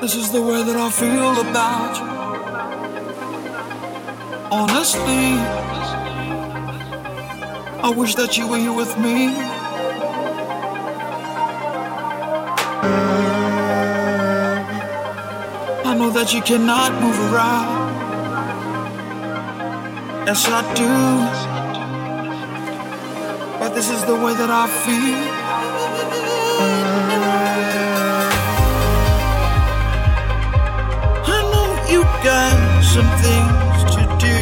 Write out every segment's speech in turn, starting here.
This is the way that I feel about you. Honestly, I wish that you were here with me. I know that you cannot move around. Yes, I do. But this is the way that I feel. Got some things to do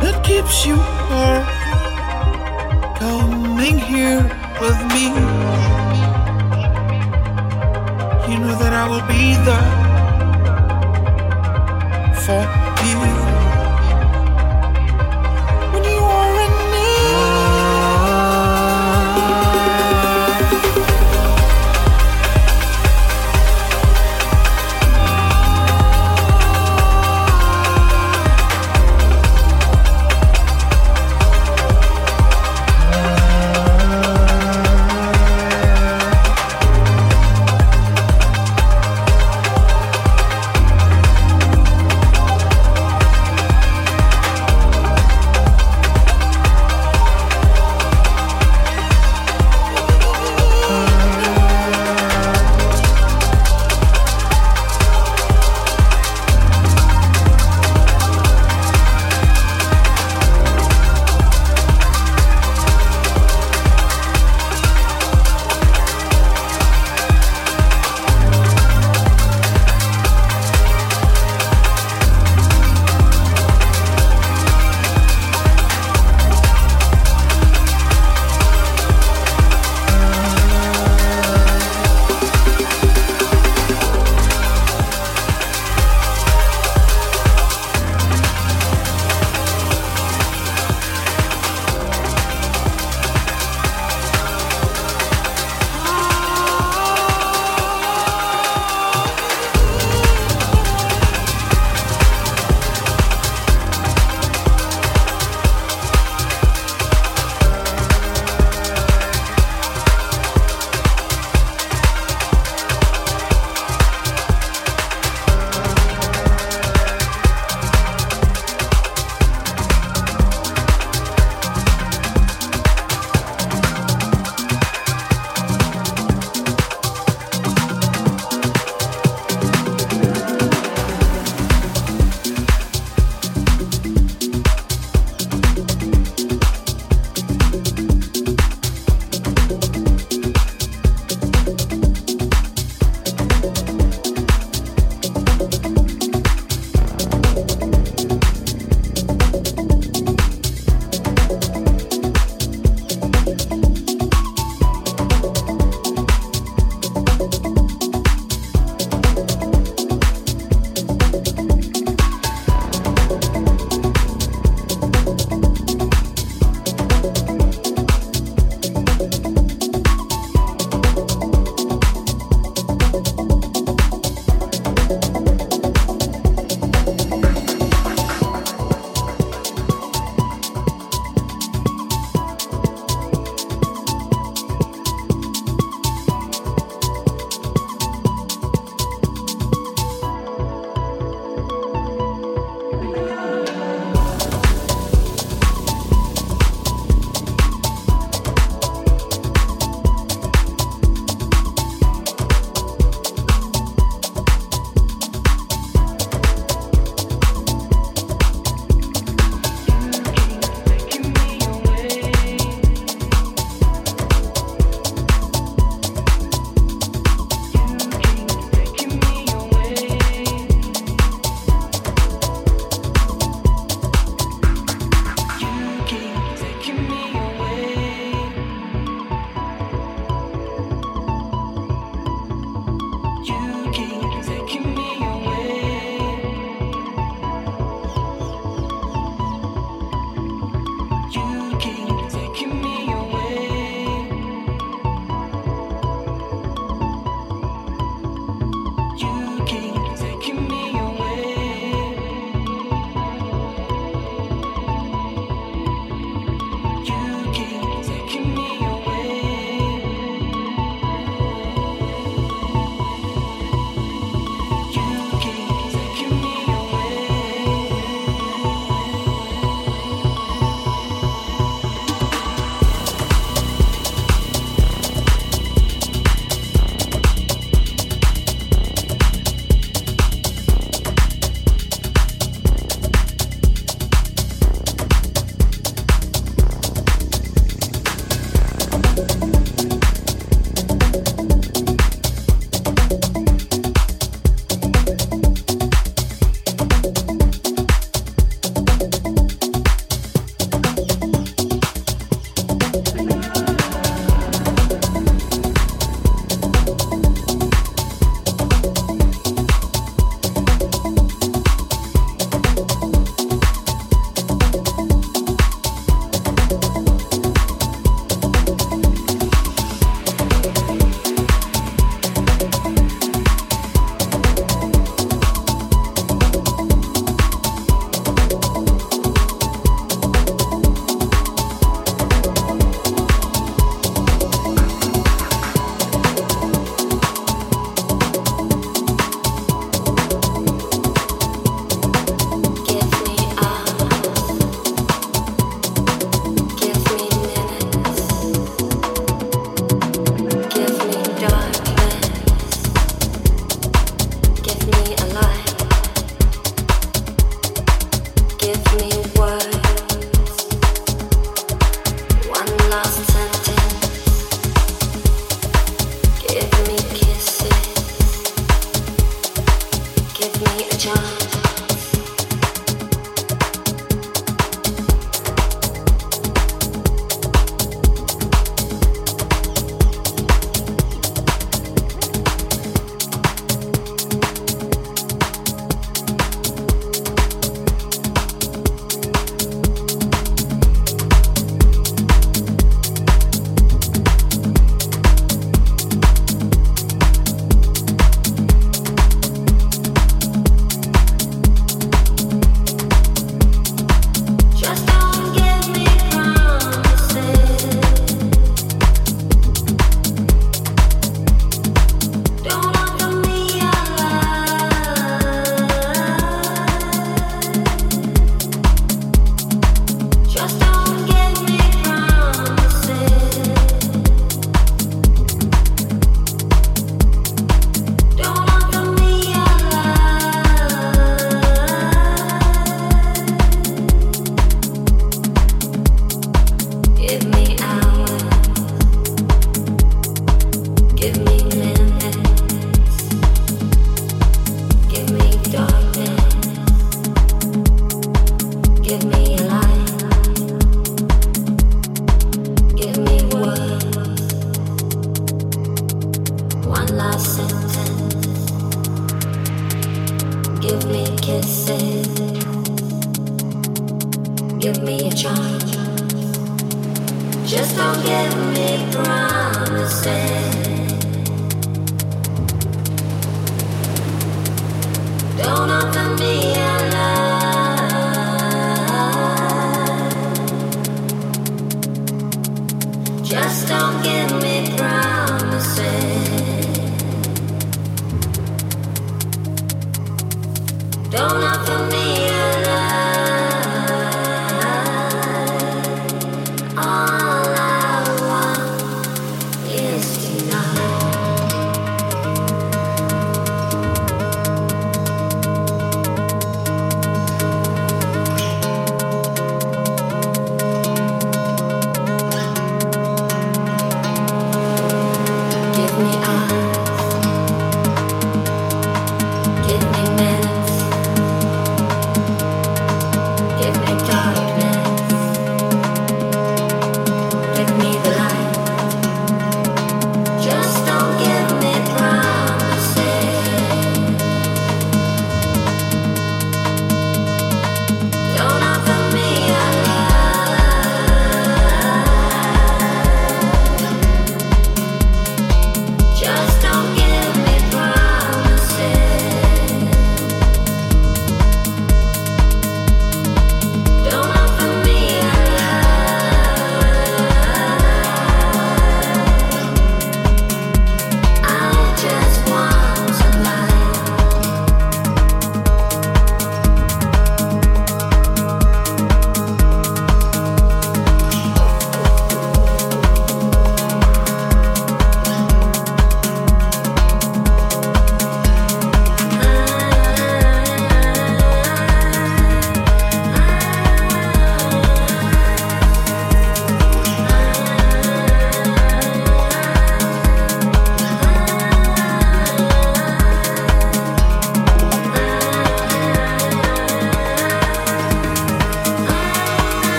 that keeps you from coming here with me.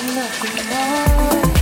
nothing more.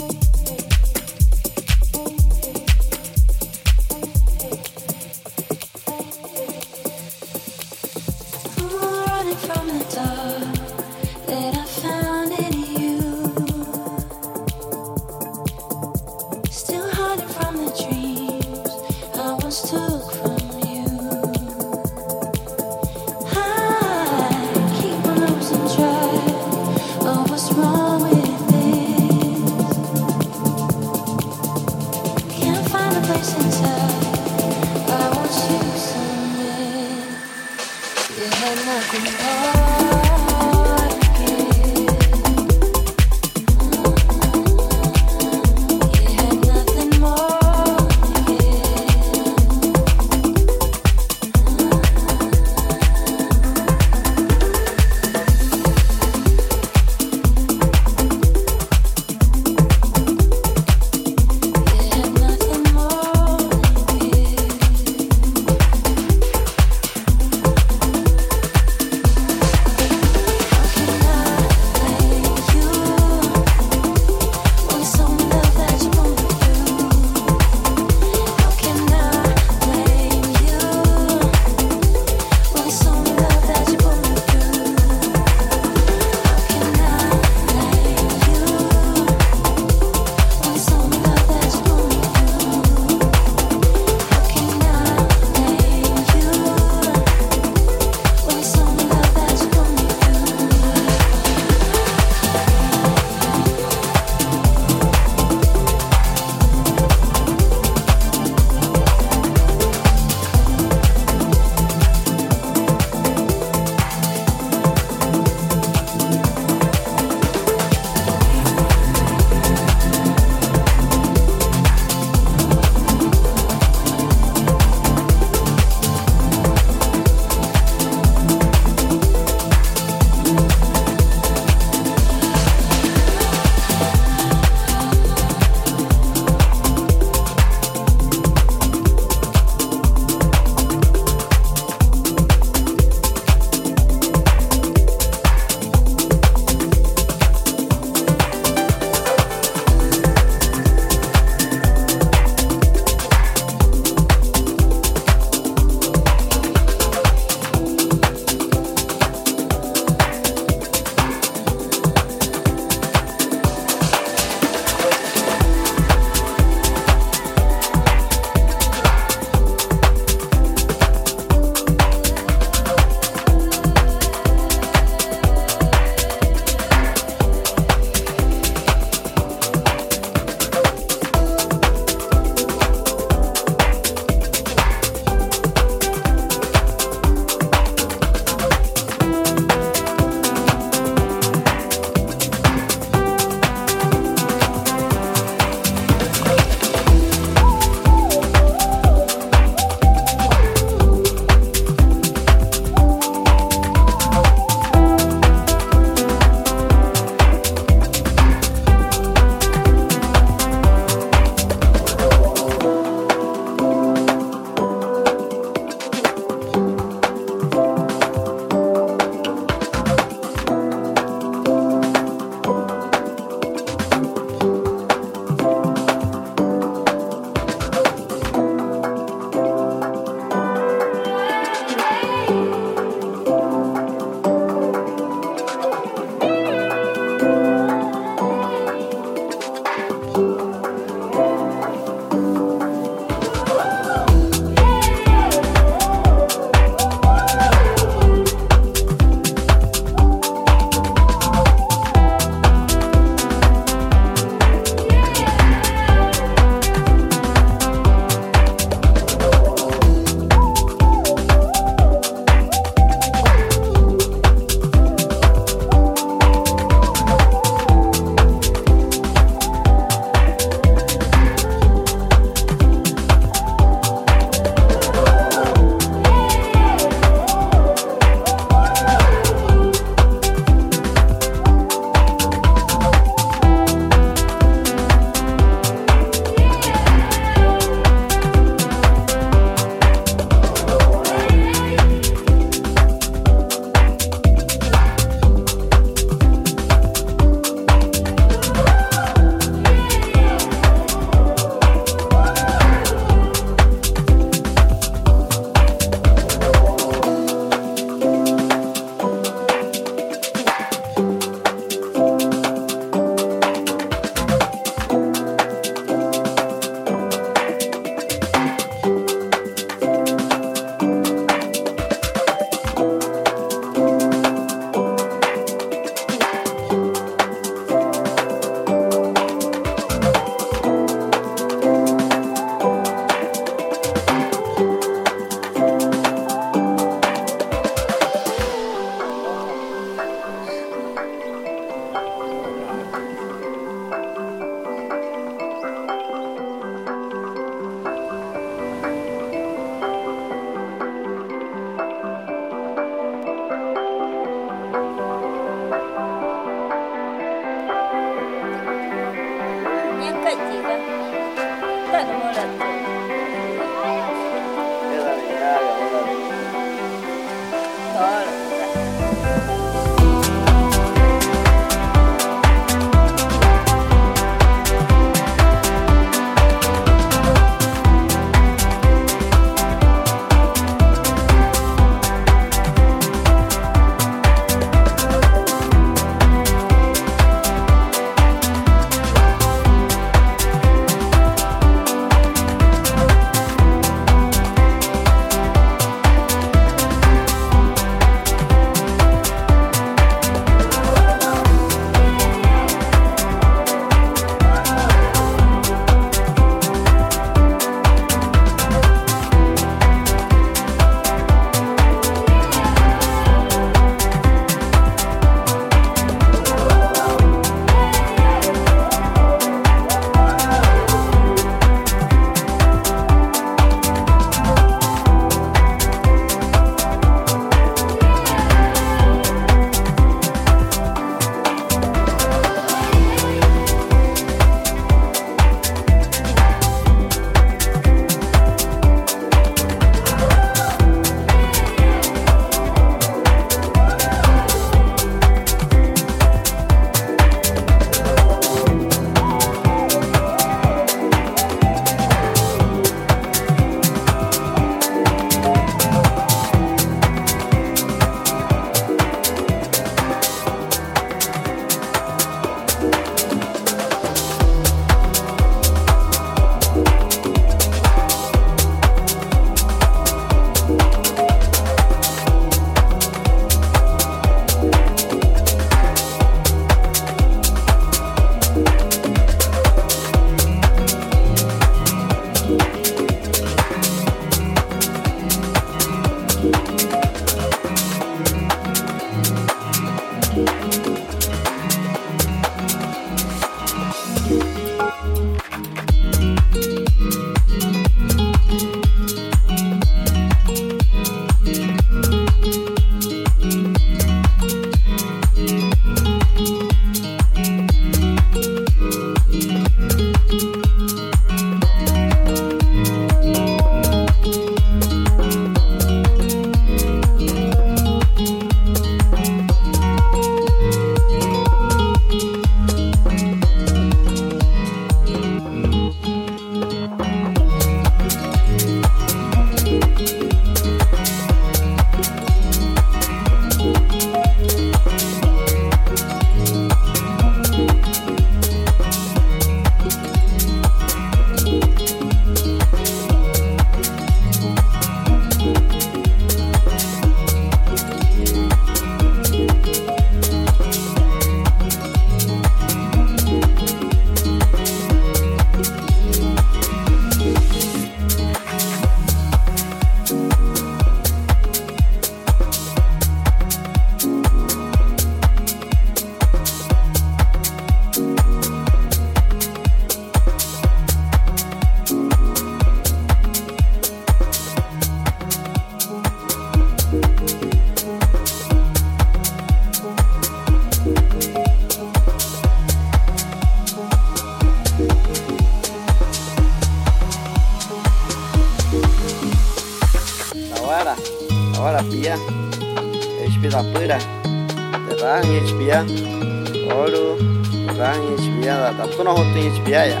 biaya.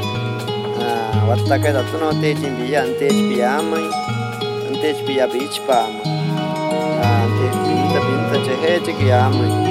Warta kaya tu no teh cimbi ya, ah, teh cimbi ya, ya amai, teh cimbi abis ya pa amai, ah, teh cimbi tapi tak amai.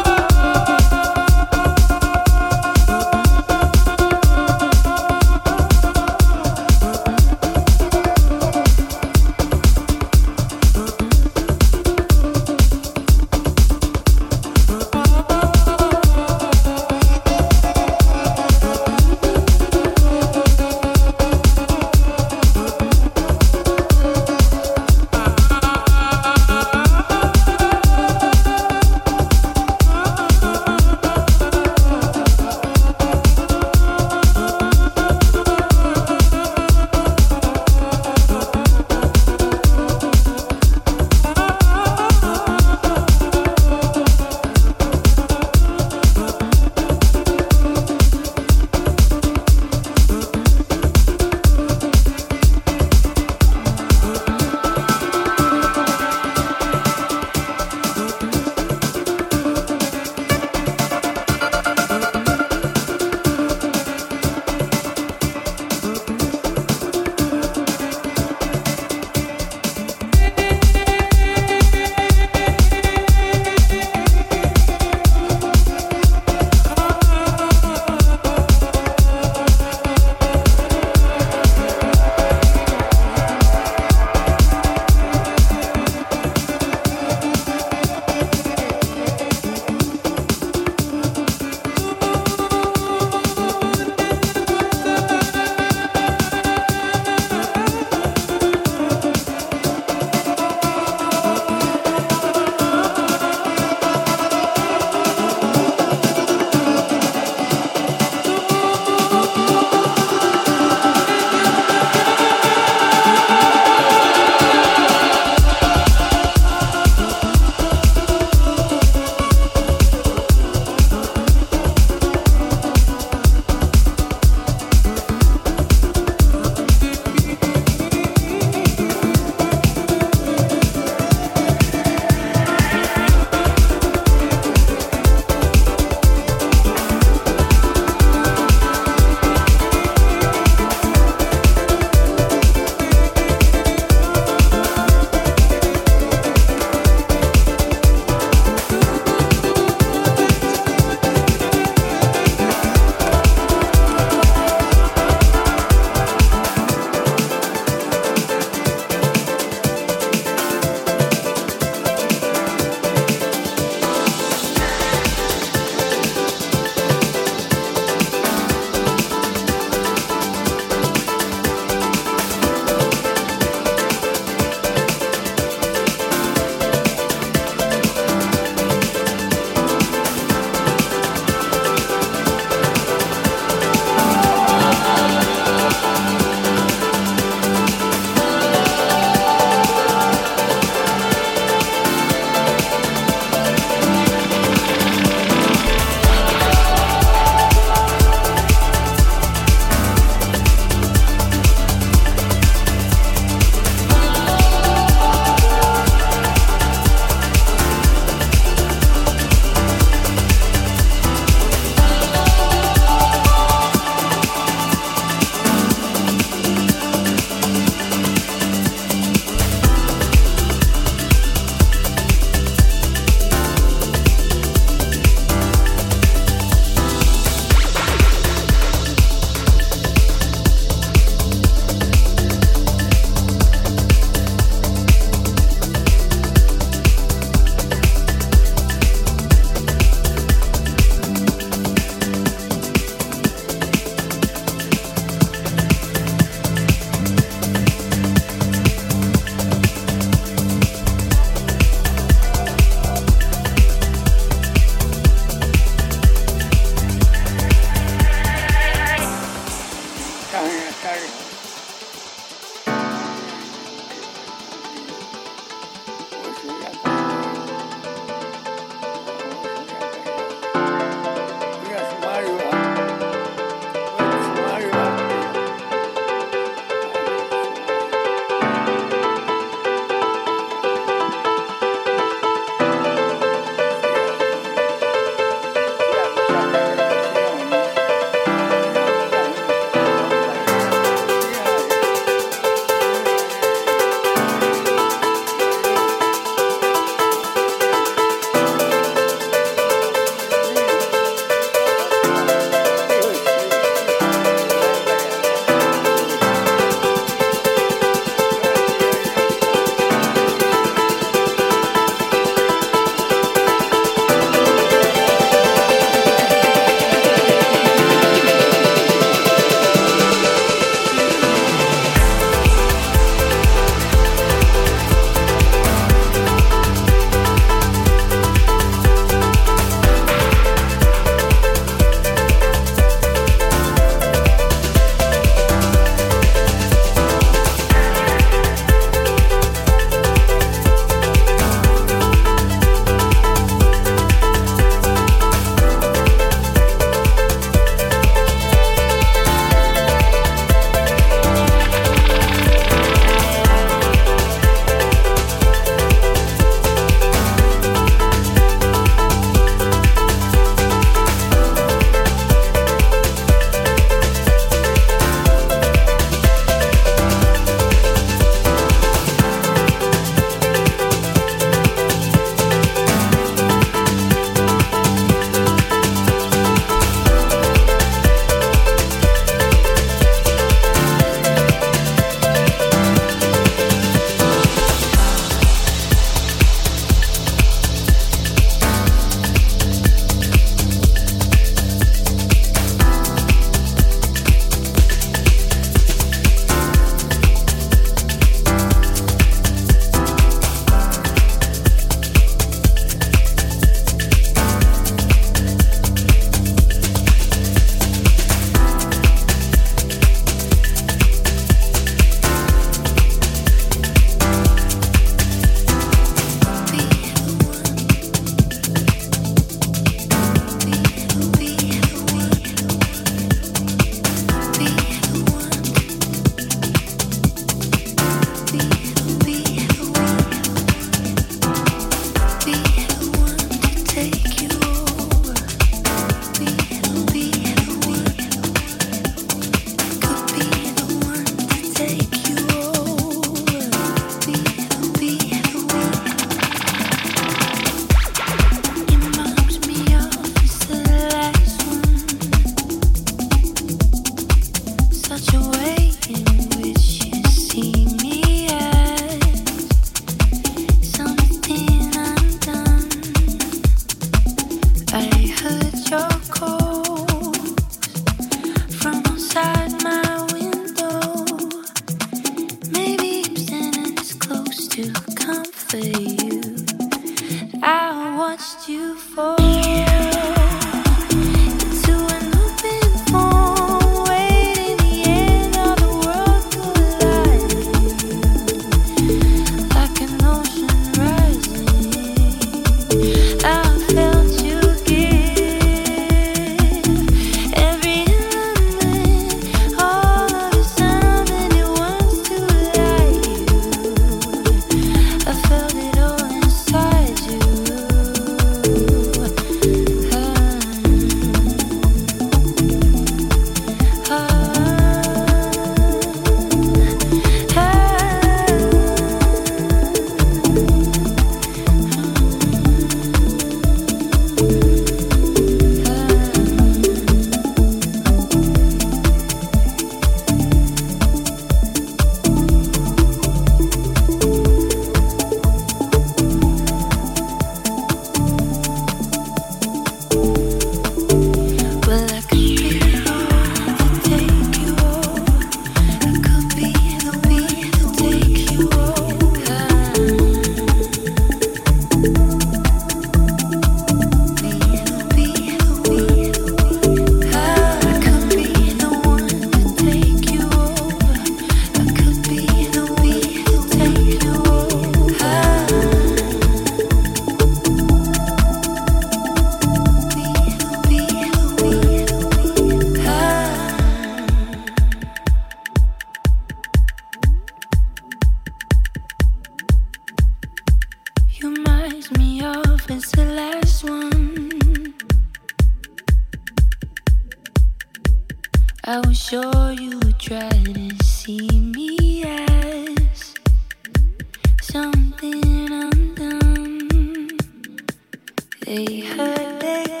Felt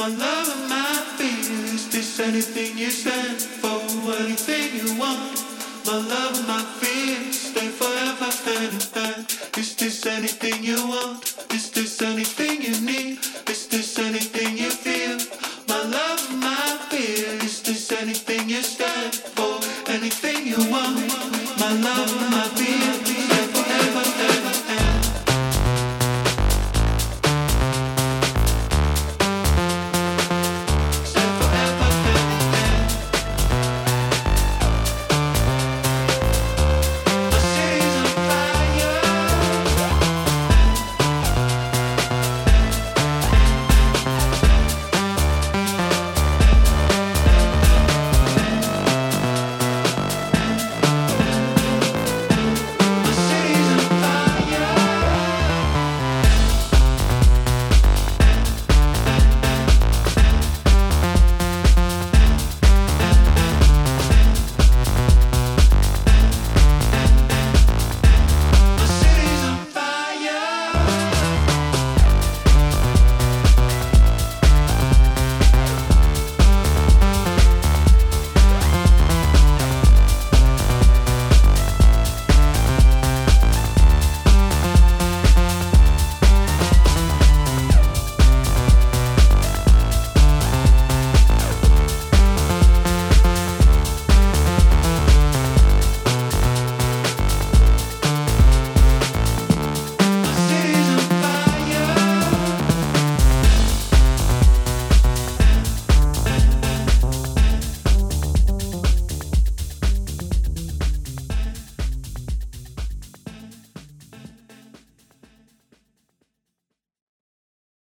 My love and my feelings, this anything you stand for, anything you want. My love and my fears, stay forever hand in. Is this anything you want? Is this anything you need? Is this anything you feel? My love and my fears, is this anything you stand for? Anything you want? My love and my fears.